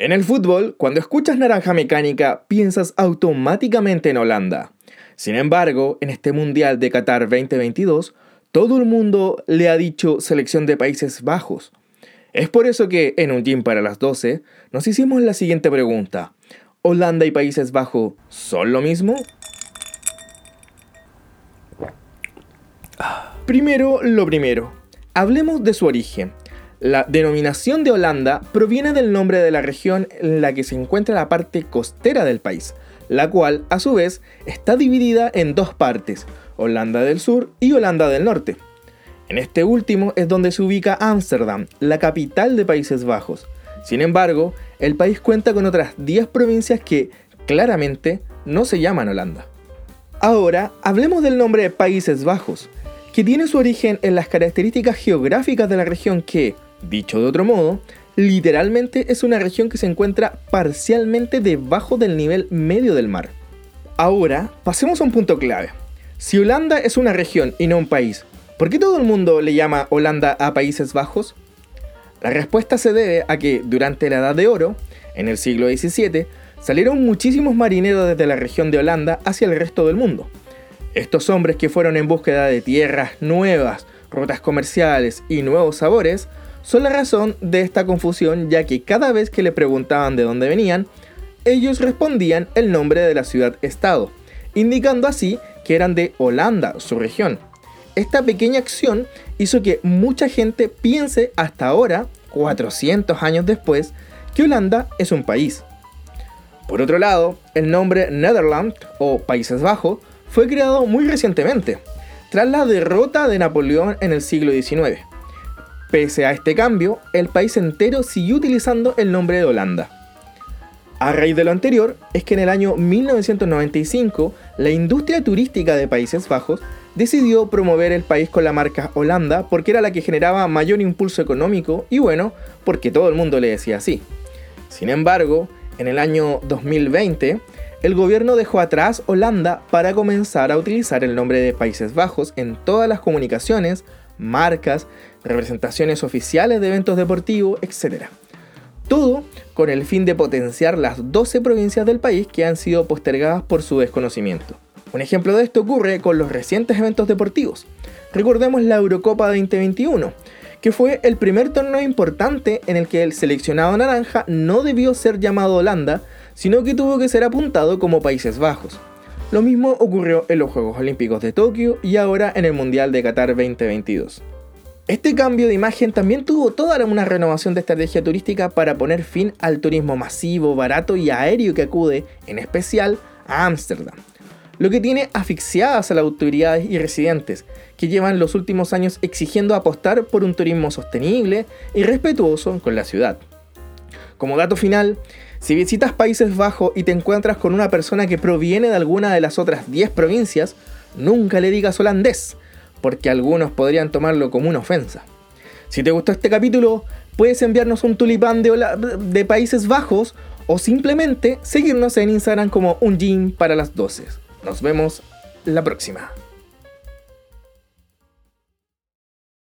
En el fútbol, cuando escuchas naranja mecánica, piensas automáticamente en Holanda. Sin embargo, en este Mundial de Qatar 2022, todo el mundo le ha dicho selección de Países Bajos. Es por eso que en un gym para las 12 nos hicimos la siguiente pregunta. ¿Holanda y Países Bajos son lo mismo? Primero, lo primero. Hablemos de su origen. La denominación de Holanda proviene del nombre de la región en la que se encuentra la parte costera del país, la cual, a su vez, está dividida en dos partes, Holanda del Sur y Holanda del Norte. En este último es donde se ubica Ámsterdam, la capital de Países Bajos. Sin embargo, el país cuenta con otras 10 provincias que, claramente, no se llaman Holanda. Ahora, hablemos del nombre Países Bajos, que tiene su origen en las características geográficas de la región que, Dicho de otro modo, literalmente es una región que se encuentra parcialmente debajo del nivel medio del mar. Ahora, pasemos a un punto clave. Si Holanda es una región y no un país, ¿por qué todo el mundo le llama Holanda a Países Bajos? La respuesta se debe a que durante la Edad de Oro, en el siglo XVII, salieron muchísimos marineros desde la región de Holanda hacia el resto del mundo. Estos hombres que fueron en búsqueda de tierras nuevas, rutas comerciales y nuevos sabores, son la razón de esta confusión ya que cada vez que le preguntaban de dónde venían, ellos respondían el nombre de la ciudad-estado, indicando así que eran de Holanda, su región. Esta pequeña acción hizo que mucha gente piense hasta ahora, 400 años después, que Holanda es un país. Por otro lado, el nombre Netherlands o Países Bajos fue creado muy recientemente, tras la derrota de Napoleón en el siglo XIX. Pese a este cambio, el país entero siguió utilizando el nombre de Holanda. A raíz de lo anterior, es que en el año 1995, la industria turística de Países Bajos decidió promover el país con la marca Holanda porque era la que generaba mayor impulso económico y bueno, porque todo el mundo le decía así. Sin embargo, en el año 2020, el gobierno dejó atrás Holanda para comenzar a utilizar el nombre de Países Bajos en todas las comunicaciones, marcas, representaciones oficiales de eventos deportivos, etc. Todo con el fin de potenciar las 12 provincias del país que han sido postergadas por su desconocimiento. Un ejemplo de esto ocurre con los recientes eventos deportivos. Recordemos la Eurocopa 2021, que fue el primer torneo importante en el que el seleccionado naranja no debió ser llamado Holanda, sino que tuvo que ser apuntado como Países Bajos. Lo mismo ocurrió en los Juegos Olímpicos de Tokio y ahora en el Mundial de Qatar 2022. Este cambio de imagen también tuvo toda una renovación de estrategia turística para poner fin al turismo masivo, barato y aéreo que acude, en especial, a Ámsterdam, lo que tiene asfixiadas a las autoridades y residentes, que llevan los últimos años exigiendo apostar por un turismo sostenible y respetuoso con la ciudad. Como dato final, si visitas Países Bajos y te encuentras con una persona que proviene de alguna de las otras 10 provincias, nunca le digas holandés, porque algunos podrían tomarlo como una ofensa. Si te gustó este capítulo, puedes enviarnos un tulipán de, Países Bajos o simplemente seguirnos en Instagram como un gym para las 12. Nos vemos la próxima.